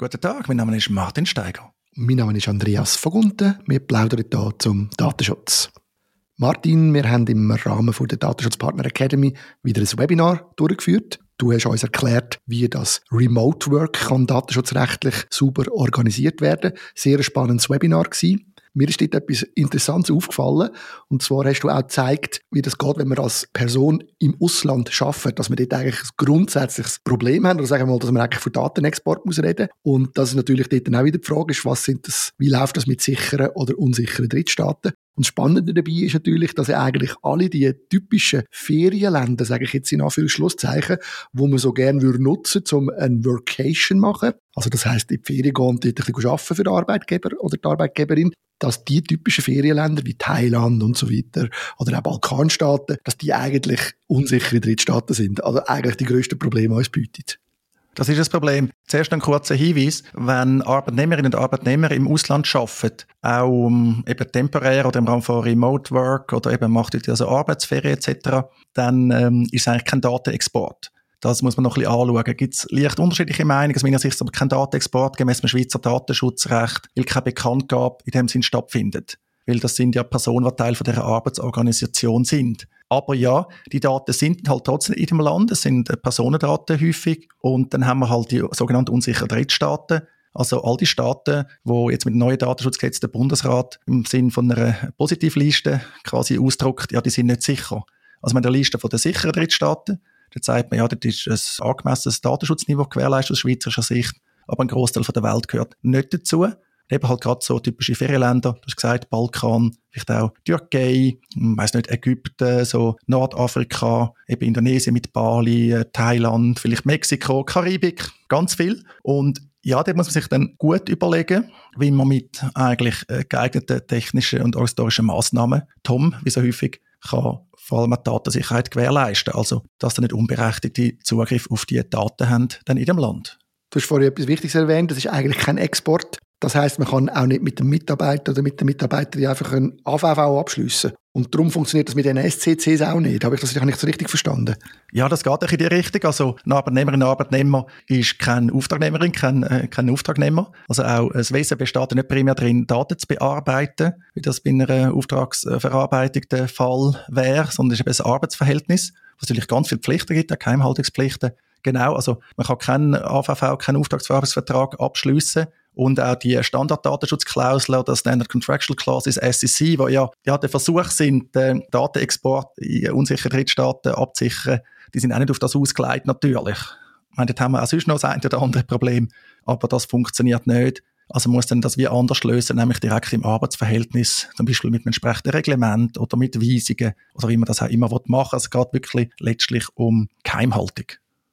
Guten Tag, mein Name ist Martin Steiger. Mein Name ist Andreas Vogunten. Wir plaudern hier zum Datenschutz. Martin, wir haben im Rahmen der Datenschutzpartner Academy wieder ein Webinar durchgeführt. Du hast uns erklärt, wie das Remote Work kann datenschutzrechtlich sauber organisiert werden. Sehr spannendes Webinar gewesen. Mir ist dort etwas Interessantes aufgefallen. Und zwar hast du auch gezeigt, wie das geht, wenn man als Person im Ausland arbeitet, dass man dort eigentlich ein grundsätzliches Problem hat, oder sagen wir mal, dass man eigentlich von Datenexport muss reden. Und dass natürlich dort dann auch wieder die Frage ist, was sind das, wie läuft das mit sicheren oder unsicheren Drittstaaten? Und das Spannende dabei ist natürlich, dass eigentlich alle die typischen Ferienländer, sage ich jetzt in Anführungszeichen, wo man so gerne würde nutzen, um ein Workation machen. Also das heißt, in die Ferien gehen und dort ein bisschen arbeiten für den Arbeitgeber oder die Arbeitgeberin dass die typischen Ferienländer wie Thailand und so weiter oder auch Balkanstaaten, dass die eigentlich unsichere Drittstaaten sind. Also eigentlich die grössten Probleme uns bieten. Das ist das Problem. Zuerst ein kurzer Hinweis. Wenn Arbeitnehmerinnen und Arbeitnehmer im Ausland arbeiten, auch um, eben temporär oder im Rahmen von Remote Work oder eben macht also Arbeitsferien etc., dann ähm, ist es eigentlich kein Datenexport. Das muss man noch ein bisschen anschauen. Gibt es leicht unterschiedliche Meinungen? Aus meiner Sicht ist aber kein Datenexport gemäß dem Schweizer Datenschutzrecht, weil keine Bekanntgabe in dem Sinn stattfindet. Weil das sind ja Personen, die Teil von dieser Arbeitsorganisation sind. Aber ja, die Daten sind halt trotzdem in dem Land, es sind Personendaten häufig und dann haben wir halt die sogenannten unsicheren Drittstaaten. Also all die Staaten, wo jetzt mit dem neuen Datenschutzgesetz der Bundesrat im Sinn von einer Positivliste quasi ausdruckt, ja, die sind nicht sicher. Also haben eine Liste von den sicheren Drittstaaten Dort sagt man, ja, dort ist ein angemessenes Datenschutzniveau gewährleistet aus schweizerischer Sicht, aber ein Großteil der Welt gehört nicht dazu. Eben halt gerade so typische Ferienländer, du hast gesagt, Balkan, vielleicht auch Türkei, weiß nicht, Ägypten, so Nordafrika, eben Indonesien mit Bali, äh, Thailand, vielleicht Mexiko, Karibik, ganz viel. Und ja, da muss man sich dann gut überlegen, wie man mit eigentlich äh, geeigneten technischen und organisatorischen Massnahmen, Tom, wie so häufig, kann vor allem die Datensicherheit gewährleisten. Also, dass sie nicht unberechtigte Zugriff auf die Daten haben dann in dem Land. Du hast vorhin etwas Wichtiges erwähnt, das ist eigentlich kein Export. Das heißt, man kann auch nicht mit dem Mitarbeiter oder mit der Mitarbeiterin einfach ein AVV abschließen. Und darum funktioniert das mit den SCCs auch nicht. Habe ich das nicht so richtig verstanden? Ja, das geht in die Richtung. Also, eine Arbeitnehmerin, ein Arbeitnehmer ist keine Auftragnehmerin, kein, äh, kein Auftragnehmer. Also auch das Wesen besteht nicht primär darin, Daten zu bearbeiten, wie das bei einer Auftragsverarbeitung der Fall wäre, sondern es ist eben ein Arbeitsverhältnis, wo es natürlich ganz viele Pflichten gibt, auch Geheimhaltungspflichten. Genau, also man kann keinen AVV, keinen Auftragsverarbeitungsvertrag abschließen und auch die Standarddatenschutzklausel oder Standard Contractual Clauses SEC, wo ja, ja der Versuch sind, den Datenexport in unsichere Drittstaaten abzusichern, die sind auch nicht auf das ausgelegt, natürlich. Ich meine, dort haben wir auch sonst noch ein oder andere Problem, aber das funktioniert nicht. Also muss dann das wie anders lösen, nämlich direkt im Arbeitsverhältnis, zum Beispiel mit einem entsprechenden Reglement oder mit Weisungen oder wie man das auch immer machen will. Also es geht wirklich letztlich um Geheimhaltung.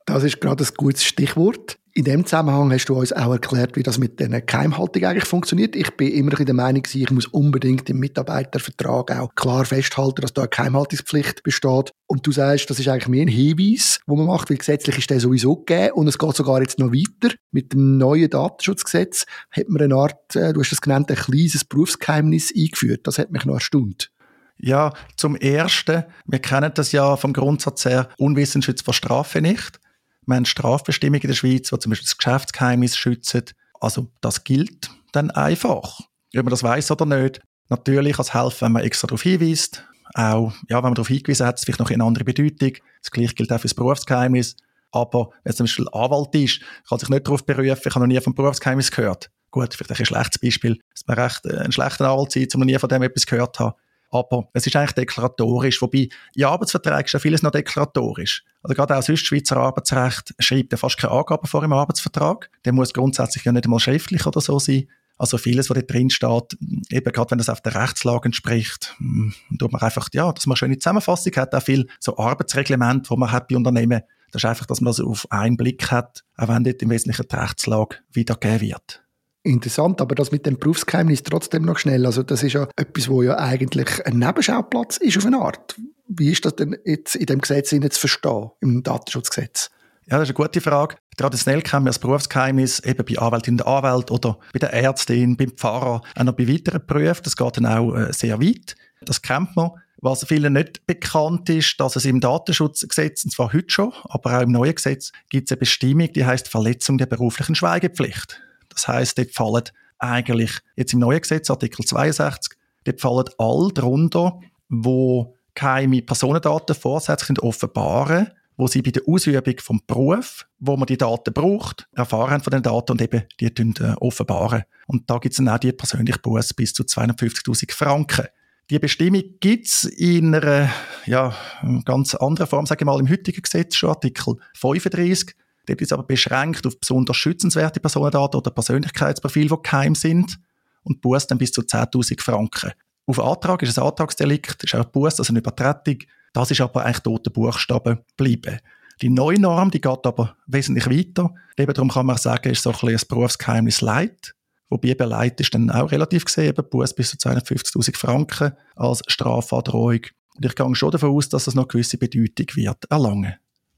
Das ist gerade ein gutes Stichwort. In dem Zusammenhang hast du uns auch erklärt, wie das mit der Geheimhaltung eigentlich funktioniert. Ich bin immer in der Meinung, ich muss unbedingt im Mitarbeitervertrag auch klar festhalten, dass da eine Geheimhaltungspflicht besteht. Und du sagst, das ist eigentlich mehr ein Hinweis, wo man macht, weil gesetzlich ist der sowieso gegeben und es geht sogar jetzt noch weiter. Mit dem neuen Datenschutzgesetz hat man eine Art, äh, du hast das genannt, ein kleines Berufsgeheimnis eingeführt. Das hat mich noch erstaunt. Ja, zum Ersten, wir kennen das ja vom Grundsatz her, Unwissen schützt vor Strafe nicht. Wir haben Strafbestimmungen in der Schweiz, die zum Beispiel das Geschäftsgeheimnis schützen. Also das gilt dann einfach. Ob man das weiß oder nicht. Natürlich kann es helfen, wenn man extra darauf hinweist. Auch, ja, wenn man darauf hingewiesen hat, vielleicht noch eine andere Bedeutung. Das Gleiche gilt auch für das Berufsgeheimnis. Aber wenn es zum Beispiel Anwalt ist, kann sich nicht darauf berufen, ich habe noch nie vom Berufsgeheimnis gehört. Gut, vielleicht ein schlechtes Beispiel. Es wäre recht äh, ein schlechter Anwalt sein, um noch nie von dem etwas gehört zu haben. Aber es ist eigentlich deklaratorisch, wobei in Arbeitsverträgen ist ja vieles noch deklaratorisch. Also gerade auch sonst Schweizer Arbeitsrecht schreibt ja fast keine Angaben vor im Arbeitsvertrag. Der muss grundsätzlich ja nicht einmal schriftlich oder so sein. Also vieles, was da drin steht, eben gerade wenn das auf der Rechtslage entspricht, hm, tut man einfach, ja, dass man eine schöne Zusammenfassung hat, auch viel so Arbeitsreglement, wo man hat bei Unternehmen. Das ist einfach, dass man das auf einen Blick hat, auch wenn dort im Wesentlichen die Rechtslage wiedergegeben wird interessant, aber das mit dem Berufsgeheimnis trotzdem noch schnell. Also das ist ja etwas, wo ja eigentlich ein Nebenschauplatz ist auf eine Art. Wie ist das denn jetzt in dem Gesetz zu verstehen, im Datenschutzgesetz? Ja, das ist eine gute Frage. Traditionell kennen wir das Berufsgeheimnis eben bei Anwältinnen und Anwälten oder bei der Ärztin, beim Pfarrer, auch noch bei weiteren Berufen. Das geht dann auch äh, sehr weit. Das kennt man. Was vielen nicht bekannt ist, dass es im Datenschutzgesetz, und zwar heute schon, aber auch im neuen Gesetz, gibt es eine Bestimmung, die heißt Verletzung der beruflichen Schweigepflicht. Das heißt, dort fallen eigentlich jetzt im neuen Gesetz, Artikel 62, dort fallen all darunter, wo geheime Personendaten vorsätzlich offenbaren, wo sie bei der Ausübung vom Beruf, wo man die Daten braucht, erfahren von den Daten und eben die äh, offenbaren. Und da gibt es dann auch die persönliche Buße bis zu 250.000 Franken. Die Bestimmung gibt es in einer ja, ganz anderen Form, sage ich mal, im heutigen Gesetz schon, Artikel 35. Dort ist aber beschränkt auf besonders schützenswerte Personendaten oder Persönlichkeitsprofile, die geheim sind und Buß dann bis zu 10.000 Franken. Auf Antrag ist ein Antragsdelikt, ist auch Buß, also eine Übertretung. Das ist aber eigentlich tote Buchstaben bleiben. Die neue Norm, die geht aber wesentlich weiter. Eben darum kann man sagen, ist so ein, ein Berufsgeheimnis Leid. Wobei eben Leid ist dann auch relativ gesehen, eben Buß bis zu 250.000 Franken als Strafandrohung. Und ich gehe schon davon aus, dass das noch gewisse Bedeutung wird erlangen.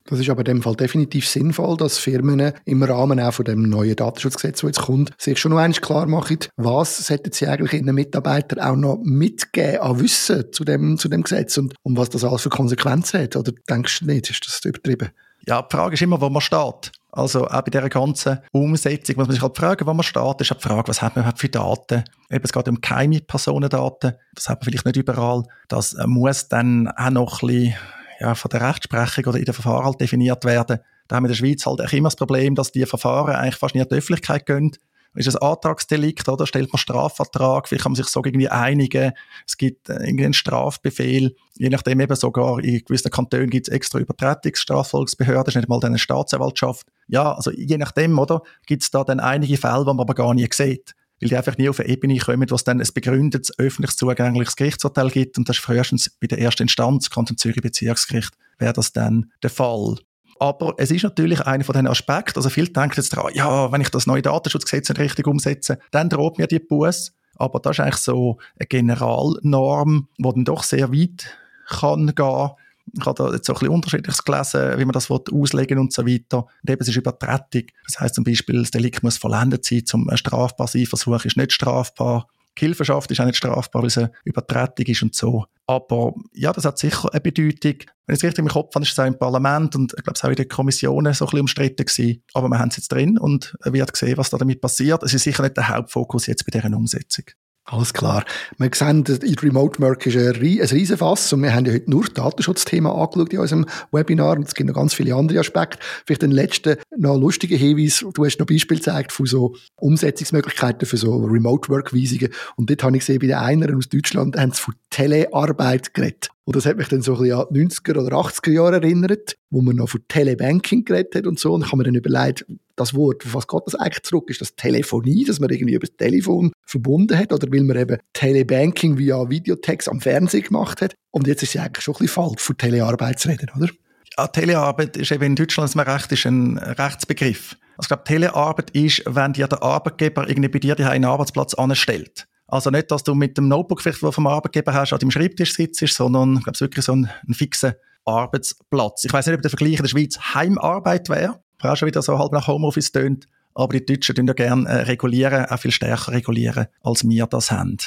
Das ist aber in dem Fall definitiv sinnvoll, dass Firmen im Rahmen auch von dem neuen Datenschutzgesetz, das jetzt kommt, sich schon noch einmal klar machen, was sollten sie eigentlich ihren Mitarbeitern auch noch mitgeben an Wissen zu dem, zu dem Gesetz und, und was das alles für Konsequenzen hat. Oder denkst du nicht, ist das übertrieben? Ja, die Frage ist immer, wo man steht. Also auch bei dieser ganzen Umsetzung muss man sich halt fragen, wo man steht. ist die Frage, was hat man für Daten? Eben, es geht um geheime Personendaten. Das hat man vielleicht nicht überall. Das muss dann auch noch ein bisschen ja, von der Rechtsprechung oder in der Verfahren halt definiert werden. Da haben wir in der Schweiz halt auch immer das Problem, dass die Verfahren eigentlich fast nicht in die Öffentlichkeit gehen. Ist ein Antragsdelikt, oder? Stellt man Strafvertrag, vielleicht kann man sich so irgendwie einigen. Es gibt äh, irgendwie einen Strafbefehl. Je nachdem eben sogar in gewissen Kantonen gibt es extra Übertretungsstrafvolksbehörden, ist nicht mal eine Staatsanwaltschaft. Ja, also je nachdem, oder? Gibt es da dann einige Fälle, die man aber gar nie sieht weil die einfach nie auf eine Ebene kommen, wo es dann ein begründetes, öffentlich zugängliches Gerichtsurteil gibt. Und das ist frühestens bei der ersten Instanz, Kanton Zürich Bezirksgericht, wäre das dann der Fall. Aber es ist natürlich einer von den Aspekten, also viele denken jetzt daran, ja, wenn ich das neue Datenschutzgesetz nicht richtig umsetze, dann droht mir die Buß. Aber das ist eigentlich so eine Generalnorm, die dann doch sehr weit kann gehen ich habe da jetzt so ein bisschen unterschiedliches gelesen, wie man das auslegen und so weiter. Und eben, es ist Übertretung. Das heißt zum Beispiel, das Delikt muss vollendet sein, zum strafbar sein, Versuch ist nicht strafbar. Hilfenschaft ist auch nicht strafbar, weil es eine Übertretung ist und so. Aber ja, das hat sicher eine Bedeutung. Wenn ich es richtig im Kopf habe, ist es auch im Parlament und ich glaube, es auch in den Kommissionen so ein bisschen umstritten gewesen. Aber wir haben es jetzt drin und wird sehen, was da damit passiert. Es ist sicher nicht der Hauptfokus jetzt bei deren Umsetzung. Alles klar. Wir sehen, Remote Work ist ein, Riesenfass und wir haben ja heute nur das Datenschutzthema angeschaut in unserem Webinar und es gibt noch ganz viele andere Aspekte. Vielleicht den letzten noch lustigen Hinweis. Du hast noch Beispiel gezeigt von so Umsetzungsmöglichkeiten für so Remote Work Weisungen und dort habe ich gesehen, bei den einen aus Deutschland haben sie von Telearbeit geredet. Und das hat mich dann so ein bisschen an die 90er oder 80er Jahre erinnert, wo man noch von Telebanking geredet hat und so. Und ich habe mir dann überlegt, das Wort, was geht das eigentlich zurück? Ist das Telefonie, dass man irgendwie über das Telefon verbunden hat? Oder will man eben Telebanking via Videotext am Fernsehen gemacht hat? Und jetzt ist es eigentlich schon ein bisschen falsch, von Telearbeit zu reden, oder? Ja, Telearbeit ist eben in Deutschland das Recht ist ein Rechtsbegriff. Also ich glaube, Telearbeit ist, wenn dir der Arbeitgeber irgendwie bei dir einen Arbeitsplatz anstellt. Also nicht, dass du mit dem Notebook vielleicht, das vom Arbeitgeber hast, an deinem Schreibtisch sitzt, sondern ich glaube, es wirklich so ein, ein fixer Arbeitsplatz. Ich weiß nicht, ob der Vergleich in der Schweiz Heimarbeit wäre, auch schon wieder so halb nach Homeoffice tönt, aber die Deutschen tun ja gerne äh, regulieren, auch viel stärker regulieren, als wir das haben.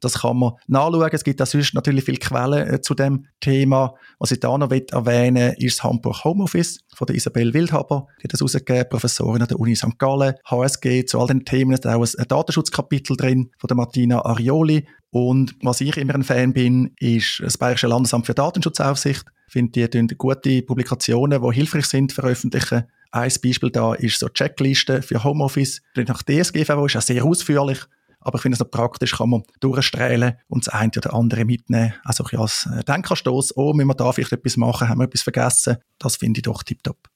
Das kann man nachschauen. Es gibt auch sonst natürlich viele Quellen äh, zu dem Thema. Was ich da noch erwähnen will, ist das Hamburg Homeoffice von der Isabel Wildhaber. Die hat das rausgegeben, Professorin an der Uni St. Gallen, HSG. Zu all den Themen ist auch ein Datenschutzkapitel drin von der Martina Arioli. Und was ich immer ein Fan bin, ist das Bayerische Landesamt für Datenschutzaufsicht. Finde, die gute Publikationen, die hilfreich sind, veröffentlichen. Ein Beispiel da ist so die Checkliste für Homeoffice. Nach DSGVO ist auch sehr ausführlich. Aber ich finde es noch praktisch, kann man durchstrahlen und das eine oder andere mitnehmen. Also ich als äh, Denkanstoß, oh, müssen wir da vielleicht etwas machen, haben wir etwas vergessen. Das finde ich doch tiptop.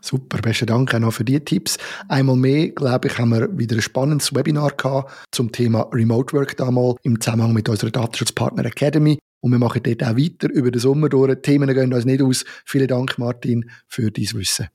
Super, besten Dank auch noch für die Tipps. Einmal mehr, glaube ich, haben wir wieder ein spannendes Webinar gehabt zum Thema Remote Work damals im Zusammenhang mit unserer Datenschutzpartner Academy. Und wir machen dort auch weiter über den Sommer durch. Die Themen gehen uns nicht aus. Vielen Dank, Martin, für dein Wissen.